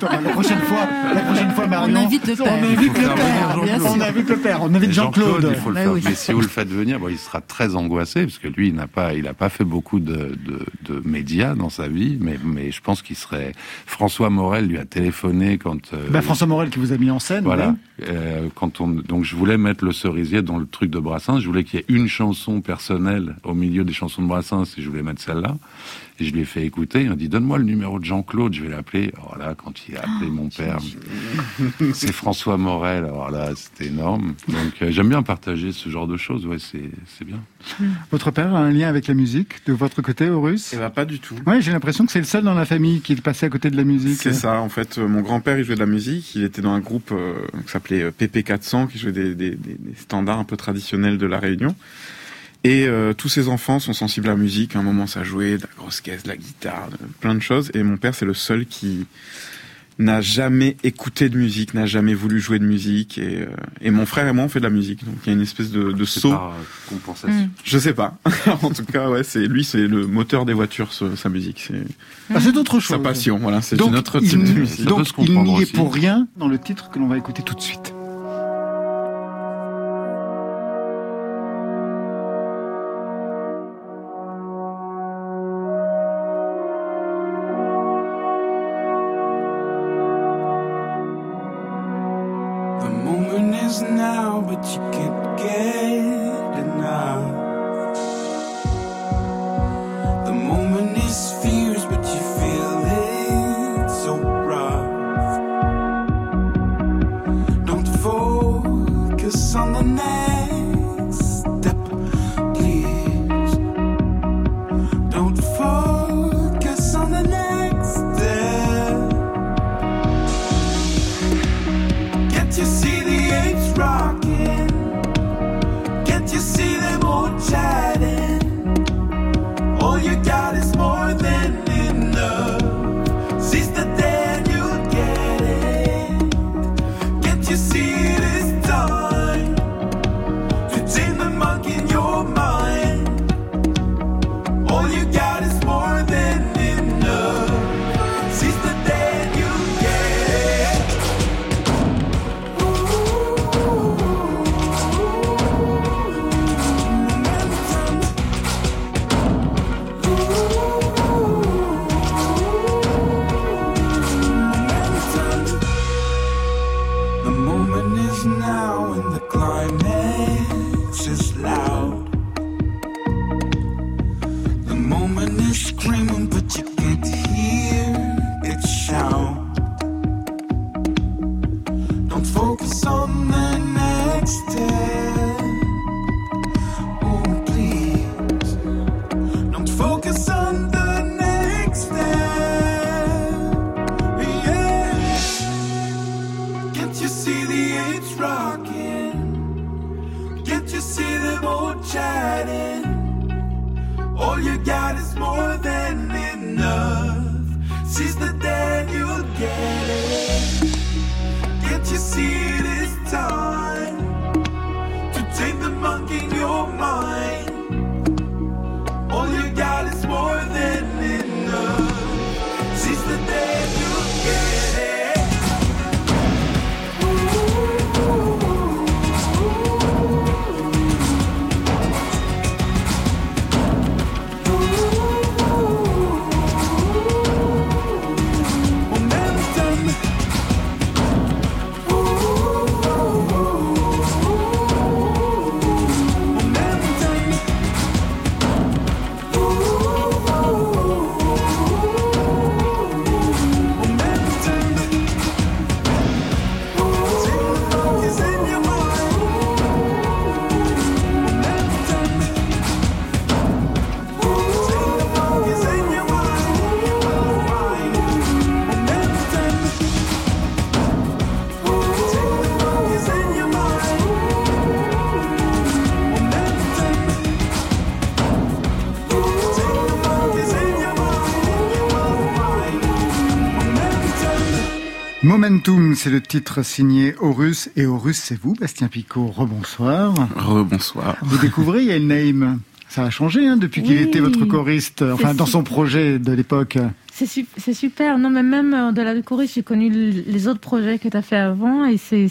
la prochaine fois, la prochaine fois, Marion, on invite le père. On invite le père. On invite le père. On invite Jean-Claude. Jean il faut le faire. Oui. Mais si vous le faites venir, bon, il sera très angoissé parce que lui, il n'a pas, il n'a pas fait beaucoup de, de, de, médias dans sa vie, mais, mais je pense qu'il serait. François Morel lui a téléphoné quand. Euh, ben, François Morel qui vous a mis en scène. Voilà. Oui. Euh, quand on, donc je voulais mettre le cerisier dans le truc de Brassens. Je voulais qu'il y ait une chanson personnelle au milieu des chansons de Brassens et je voulais mettre celle-là. Et je lui ai fait écouter. Il m'a dit donne-moi le numéro de Jean-Claude, je vais l'appeler. Alors là, quand il a appelé oh, mon père, c'est François Morel. Alors là, c'était énorme. Donc euh, j'aime bien partager ce genre de choses. Ouais, c'est bien. Votre père a un lien avec la musique de votre côté, Horus? Eh ben pas du tout. Ouais, j'ai l'impression que c'est le seul dans la famille qui est passé à côté de la musique. C'est ça. En fait, mon grand-père il jouait de la musique. Il était dans un groupe euh, qui s'appelait PP400, qui jouait des, des standards un peu traditionnels de la Réunion. Et euh, tous ces enfants sont sensibles à la musique. À un moment, ça jouait de la grosse caisse, de la guitare, de- plein de choses. Et mon père, c'est le seul qui n'a jamais écouté de musique, n'a jamais voulu jouer de musique. Et, euh, et mon frère et moi, on fait de la musique. Donc il y a une espèce de, de saut. par euh, compensation. Mm. Je sais pas. en tout cas, ouais, c'est lui, c'est le moteur des voitures, ce- sa musique. C'est Ah, c'est autre chose. sa passion. Voilà, c'est une autre il, type de musique. donc, il n'y est pour rien dans le titre que l'on va écouter tout de suite. Momentum, c'est le titre signé Horus. Et Horus, c'est vous, Bastien Picot. Rebonsoir. Rebonsoir. Vous découvrez Yael Naïm. Ça a changé hein, depuis qu'il était votre choriste, enfin dans son projet de l'époque. C'est su- c'est super. Non, mais même euh, de la j'ai connu les autres projets que tu as fait avant et c'est-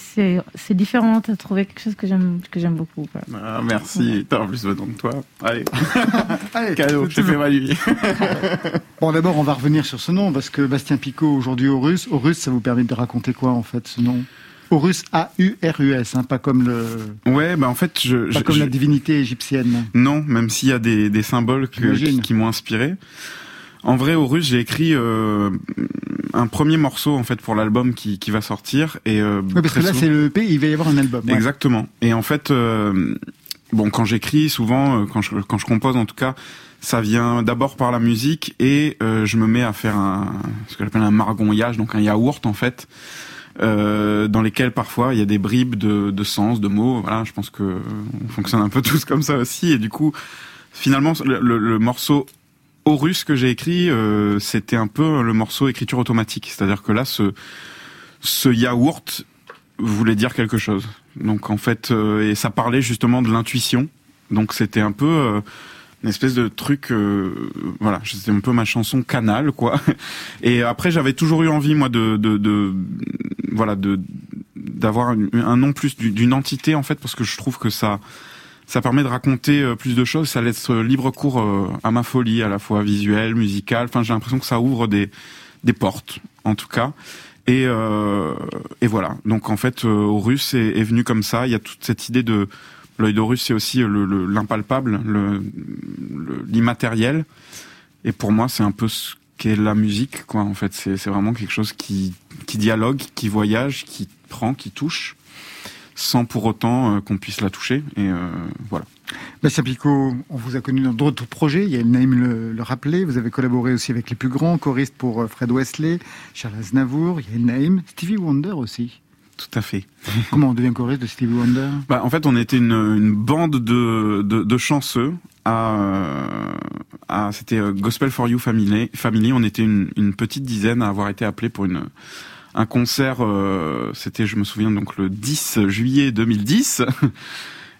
différent. Tu as trouvé quelque chose que j'aime beaucoup. quoi. Ah, merci. T'as en plus de toi. Allez, Allez, cadeau. fait toujours- ma nuit. Bon, d'abord, on va revenir sur ce nom parce que Bastien Picot, aujourd'hui Horus. Horus, ça vous permet de raconter quoi en fait ce nom? Horus, A-U-R-U-S, hein, pas comme le, Ouais, bah en fait, je, pas je- comme je- la divinité égyptienne. non, même s'il y a des, des symboles que- J'imagine. qui, qui m'ont inspiré. En vrai, au russe, j'ai écrit euh, un premier morceau en fait pour l'album qui, qui va sortir et euh, Oui, parce que là, c'est le EP, il va y avoir un album. ouais. Exactement. Et en fait, euh, bon, quand j'écris, souvent, euh, quand je, quand je compose, en tout cas, ça vient d'abord par la musique et euh, je me mets à faire un, ce que j'appelle un margonnage, donc un yaourt en fait, euh, dans lesquels parfois il y a des bribes de, de sens, de mots. Voilà, je pense que on fonctionne un peu tous comme ça aussi. Et du coup, finalement, le, le, morceau russe que j'ai écrit, euh, c'était un peu le morceau écriture automatique. C'est-à-dire que là, ce, ce yaourt voulait dire quelque chose. Donc en fait, euh, et ça parlait justement de l'intuition. Donc c'était un peu euh, une espèce de truc, euh, voilà, c'était un peu ma chanson canal, quoi. Et après, j'avais toujours eu envie, moi, de, de, de voilà, de d'avoir un nom plus d'une entité, en fait, parce que je trouve que ça ça permet de raconter euh, plus de choses, ça laisse libre cours euh, à ma folie, à la fois visuelle, musicale. Enfin, j'ai l'impression que ça ouvre des des portes, en tout cas. Et, euh, et voilà. Donc en fait, russe est, est, venu comme ça. Il y a toute cette idée de L'œil d'Horus, c'est aussi l'impalpable, le, l'immatériel. Et pour moi, c'est un peu ce qu'est la musique, quoi. En fait, c'est, vraiment quelque chose qui, qui dialogue, qui voyage, qui prend, qui touche, sans pour autant euh, qu'on puisse la toucher. Et euh, voilà. Bastien Picot, on vous a connu dans d'autres projets. Il y a Naïm le, le rappelé. Vous avez collaboré aussi avec les plus grands, choristes pour euh, Fred Wesley, Charles Aznavour. Il y a Naïm, Stevie Wonder aussi. Tout à fait. Comment on devient choriste de Stevie Wonder? Bah, En fait, on était une, une bande de, de, de, chanceux. À, à c'était Gospel for You Family. Family. On était une, une, petite dizaine à avoir été appelés pour une, un concert. Euh, c'était, je me souviens, donc le 10 juillet 2010.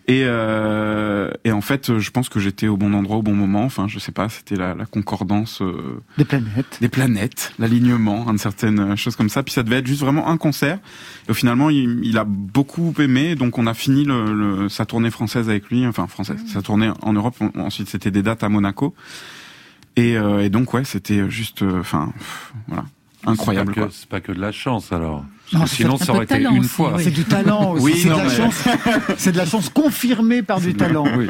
Et, euh, et en fait, je pense que j'étais au bon endroit au bon moment. Enfin, je sais pas, c'était la, la, concordance euh, des planètes, des planètes, l'alignement, une certaine chose comme ça. Puis ça devait être juste vraiment un concert. Et finalement, il, il a beaucoup aimé. Donc, on a fini le, le, sa tournée française avec lui. Enfin, française, sa tournée en Europe. ensuite, c'était des dates à Monaco. Et, euh, et donc, ouais, c'était juste, euh, enfin, voilà, incroyable. C'est pas, pas, que de la chance alors. Non, sinon, ça aurait été une fois. C'est du talent aussi. Oui, c'est de, la chance, c'est de la chance confirmée par du talent. Oui.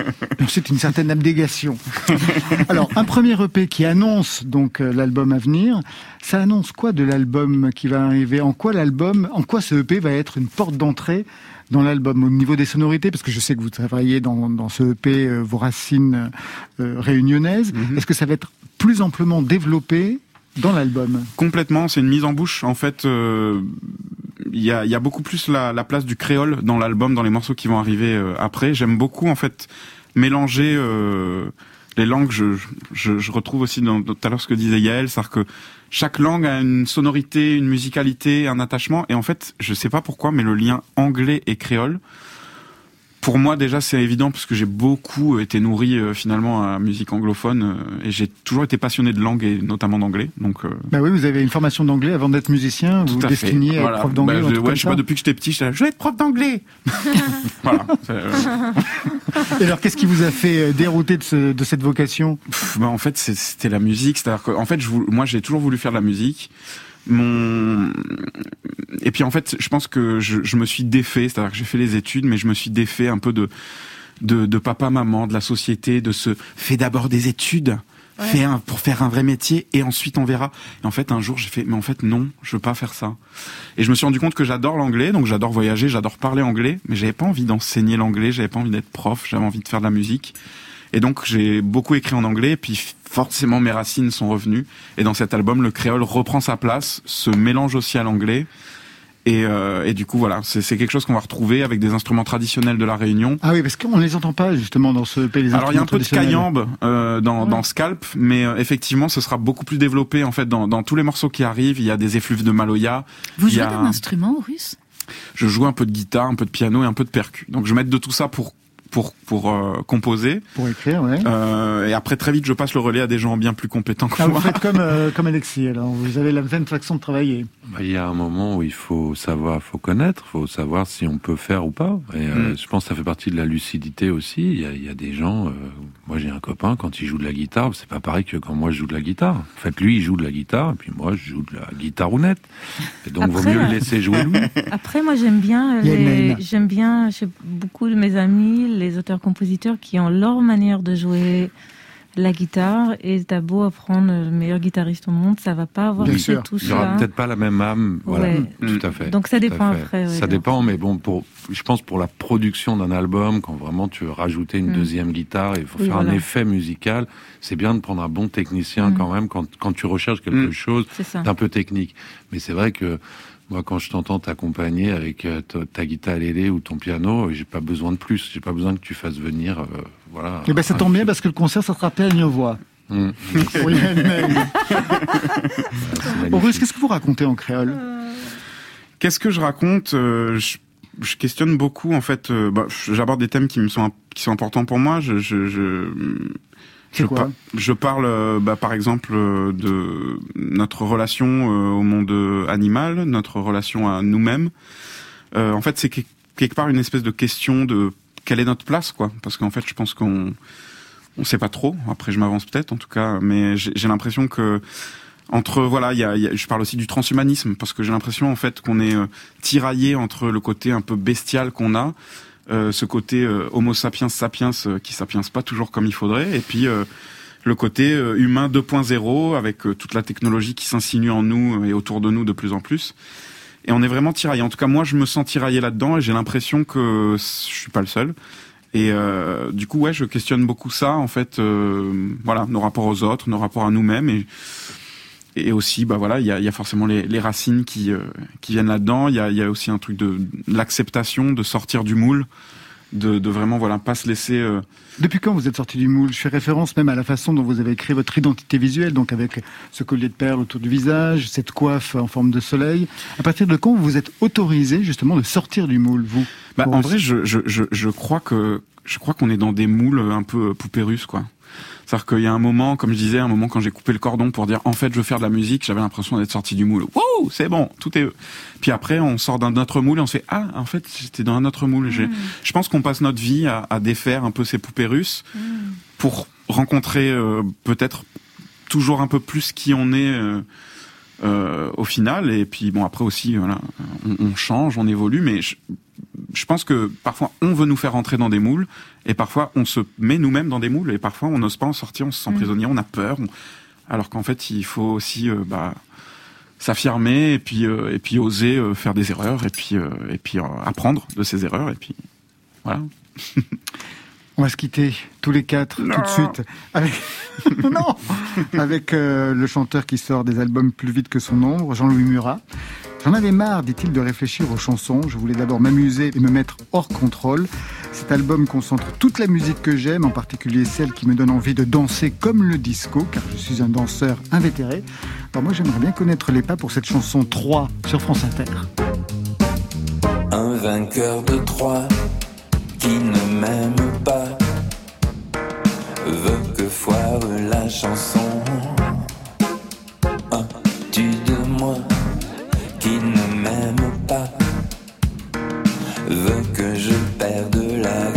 C'est une certaine abnégation. Alors, un premier EP qui annonce donc euh, l'album à venir. Ça annonce quoi de l'album qui va arriver? En quoi l'album, en quoi ce EP va être une porte d'entrée dans l'album au niveau des sonorités? Parce que je sais que vous travaillez dans, dans ce EP euh, vos racines euh, réunionnaises. Mm-hmm. Est-ce que ça va être plus amplement développé dans l'album Complètement, c'est une mise en bouche. En fait, il euh, y, a, y, a, beaucoup plus la, la place du créole dans l'album, dans les morceaux qui vont arriver euh, après. J'aime beaucoup en fait mélanger euh, les langues. Je, je, je, retrouve aussi dans, tout à l'heure ce que disait Yael, c'est-à-dire que chaque langue a une sonorité, une musicalité, un attachement. Et en fait, je sais pas pourquoi, mais le lien anglais et créole pour moi déjà c'est évident parce que j'ai beaucoup euh, été nourri euh, finalement à musique anglophone euh, et j'ai toujours été passionné de langue et notamment d'anglais. Donc bah oui, vous avez une formation d'anglais avant d'être musicien, vous vous destiniez à être prof d'anglais. Bah, je, ouais, je sais pas depuis que j'étais petit, je, je vais être prof d'anglais. voilà. et alors qu'est-ce qui vous a fait dérouter de, ce, de cette vocation? Bah, en fait c'était la musique, c'est-à-dire que en fait je, moi j'ai toujours voulu faire de la musique mon et puis en fait je pense que je, je me suis défait c'est-à-dire que j'ai fait les études mais je me suis défait un peu de de, de papa maman de la société de ce fait d'abord des études ouais. un, pour faire un vrai métier et ensuite on verra. Et en fait un jour j'ai fait mais en fait non je veux pas faire ça. Et je me suis rendu compte que j'adore l'anglais donc j'adore voyager j'adore parler anglais mais j'avais pas envie d'enseigner l'anglais j'avais pas envie d'être prof j'avais envie de faire de la musique et donc j'ai beaucoup écrit en anglais, et puis forcément mes racines sont revenues. Et dans cet album, le créole reprend sa place, se mélange aussi à l'anglais. Et, euh, et, du coup, voilà, c'est quelque chose qu'on va retrouver avec des instruments traditionnels de la Réunion. Ah oui, parce qu'on ne les entend pas justement dans ce pays. Alors il y a un peu de cayambe euh, dans, ouais. dans Scalp, mais euh, effectivement, ce sera beaucoup plus développé en fait dans, dans, tous les morceaux qui arrivent. Il y a des effluves de Maloya. Vous jouez a... d'un instrument russe Je joue un peu de guitare, un peu de piano et un peu de percu. Donc je vais mettre de tout ça pour pour pour euh, composer. Pour écrire, ouais. Euh, et après très vite, je passe le relais à des gens bien plus compétents que ah, moi. Vous faites comme euh, comme Alexis. Alors vous avez la même façon de travailler. Bah, il y a un moment où il faut savoir, faut connaître, faut savoir si on peut faire ou pas. Et euh, mm. je pense que ça fait partie de la lucidité aussi. Il y a, il y a des gens. Euh, moi, j'ai un copain quand il joue de la guitare, c'est pas pareil que quand moi je joue de la guitare. En fait, lui, il joue de la guitare, et puis moi, je joue de la guitare honnête. Et donc, après, vaut mieux le laisser jouer lui. Après, moi, j'aime bien. Les... J'aime bien. J'ai beaucoup de mes amis, les auteurs-compositeurs, qui ont leur manière de jouer la guitare et t'as beau apprendre le meilleur guitariste au monde, ça va pas avoir ce tout ça. Il y aura peut-être pas la même âme, voilà, ouais. tout à fait. Donc ça dépend après. Ouais, ça donc. dépend, mais bon, pour, je pense pour la production d'un album, quand vraiment tu veux rajouter une Mm. deuxième guitare, il faut Oui, faire voilà. un effet musical. C'est bien de prendre un bon technicien Mm. quand même quand, quand tu recherches quelque Mm. chose d'un peu technique. Mais c'est vrai que Moi, quand je t'entends t'accompagner avec euh, ta, guitare lélé ou ton piano, j'ai pas besoin de plus. J'ai pas besoin que tu fasses venir, euh, voilà. Et eh ben, ça tombe bien parce que le concert, ça sera piano-voix. Mmh. Boris, qu'est-ce que vous racontez en créole? Qu'est-ce que je raconte? Je, questionne beaucoup en fait. Bah, J'aborde des thèmes qui me sont qui sont importants pour moi. Je, je, je je, je, parle, euh, bah, par exemple, euh, de notre relation euh, au monde animal, notre relation à nous-mêmes. en fait, c'est quelque part une espèce de question de quelle est notre place, quoi. Parce qu'en fait, je pense qu'on on sait pas trop. Après, je m'avance peut-être, en tout cas, mais j'ai l'impression que entre voilà, il y a, je parle aussi du transhumanisme parce que j'ai l'impression en fait qu'on est tiraillé entre le côté un peu bestial qu'on a euh, ce côté euh, Homo sapiens sapiens euh, qui sapiens pas toujours comme il faudrait, et puis le côté humain 2.0 avec toute la technologie qui s'insinue en nous et autour de nous de plus en plus. Et on est vraiment tiraillé. En tout cas, moi, je me sens tiraillé là-dedans et j'ai l'impression que je suis pas le seul. Et du coup, ouais, je questionne beaucoup ça, en fait, voilà, nos rapports aux autres, nos rapports à nous-mêmes. Et et aussi bah voilà il y a, y a, forcément les, les racines qui euh, qui viennent là-dedans. Il y a, y a aussi un truc de, l'acceptation de sortir du moule de, de vraiment voilà pas se laisser euh, depuis quand vous êtes sorti du moule? Je fais référence même à la façon dont vous avez créé votre identité visuelle donc avec ce collier de perles autour du visage cette coiffe en forme de soleil. À partir de quand vous vous êtes autorisé justement de sortir du moule vous? Bah, en vrai je, je, je, je crois que je crois qu'on est dans des moules un peu poupées russes quoi c'est-à-dire qu'il y a un moment, comme je disais, un moment quand j'ai coupé le cordon pour dire en fait je veux faire de la musique, j'avais l'impression d'être sorti du moule. Wow, c'est bon, tout est. Puis après on sort d'un autre moule et on se fait ah en fait j'étais dans un autre moule. Mm. Je pense qu'on passe notre vie à, à, défaire un peu ces poupées russes mm. pour rencontrer euh, peut-être toujours un peu plus qui on est. Euh, euh, au final et puis bon après aussi voilà on, on change on évolue mais je, je pense que parfois on veut nous faire rentrer dans des moules et parfois on se met nous-mêmes dans des moules et parfois on n'ose pas en sortir, on se sent mm. prisonnier, on a peur. Alors qu'en fait il faut aussi euh, bah, s'affirmer et puis euh, et puis oser euh, faire des erreurs et puis et puis apprendre de ces erreurs et puis voilà. On va se quitter tous les quatre tout de suite avec non avec le chanteur qui sort des albums plus vite que son ombre, Jean-Louis Murat. J'en avais marre, dit-il, de réfléchir aux chansons. Je voulais d'abord m'amuser et me mettre hors contrôle. Cet album concentre toute la musique que j'aime, en particulier celle qui me donne envie de danser comme le disco, car je suis un danseur invétéré. Alors moi, j'aimerais bien connaître les pas pour cette chanson 3 sur France Inter. Un vainqueur de 3 qui ne m'aime pas veut que foire la chanson. que je perds de la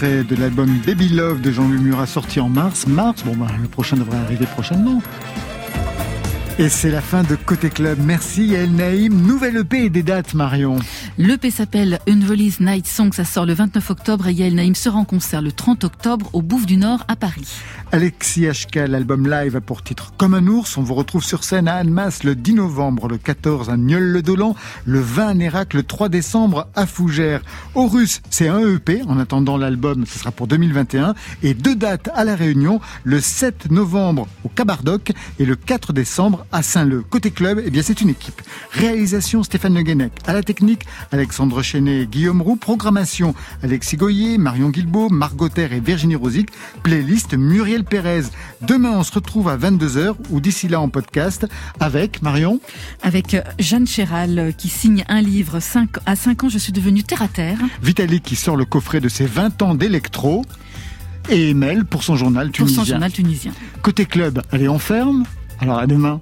de l'album Baby Love de Jean-Louis Murat sorti en mars. Mars, bon bah, le prochain devrait arriver prochainement. Et c'est la fin de Côté Club. Merci El Naïm. Nouvelle EP et des dates, Marion. L'EP s'appelle Unreleased Night Song, ça sort le 29 octobre et Yael Naïm sera en concert le 30 octobre au Bouffe du Nord à Paris. Alexis HK, l'album live a pour titre Comme un ours. On vous retrouve sur scène à Annemasse le 10 novembre, le 14 à Nieul-le-Dolan, le 20 à Nérac, le 3 décembre à Fougères. Russe, c'est un EP. En attendant l'album, ce sera pour 2021. Et deux dates à La Réunion, le 7 novembre au Cabardoc et le 4 décembre à Saint-Leu. Côté club, eh bien, c'est une équipe. Réalisation Stéphane Le Guenec. À la technique, Alexandre Chenet, Guillaume Roux. Programmation, Alexis Goyer, Marion Guilbault, Margot et Virginie Rosic. Playlist Muriel Pérez. Demain, on se retrouve à 22h ou d'ici là en podcast avec Marion. Avec euh, Jeanne Chéral euh, qui signe un livre 5, à 5 ans, je suis devenue terre à terre. Vitalik qui sort le coffret de ses 20 ans d'électro. Et Emel pour son journal tunisien. Pour son journal tunisien. Côté club, allez, on ferme. Alors à demain.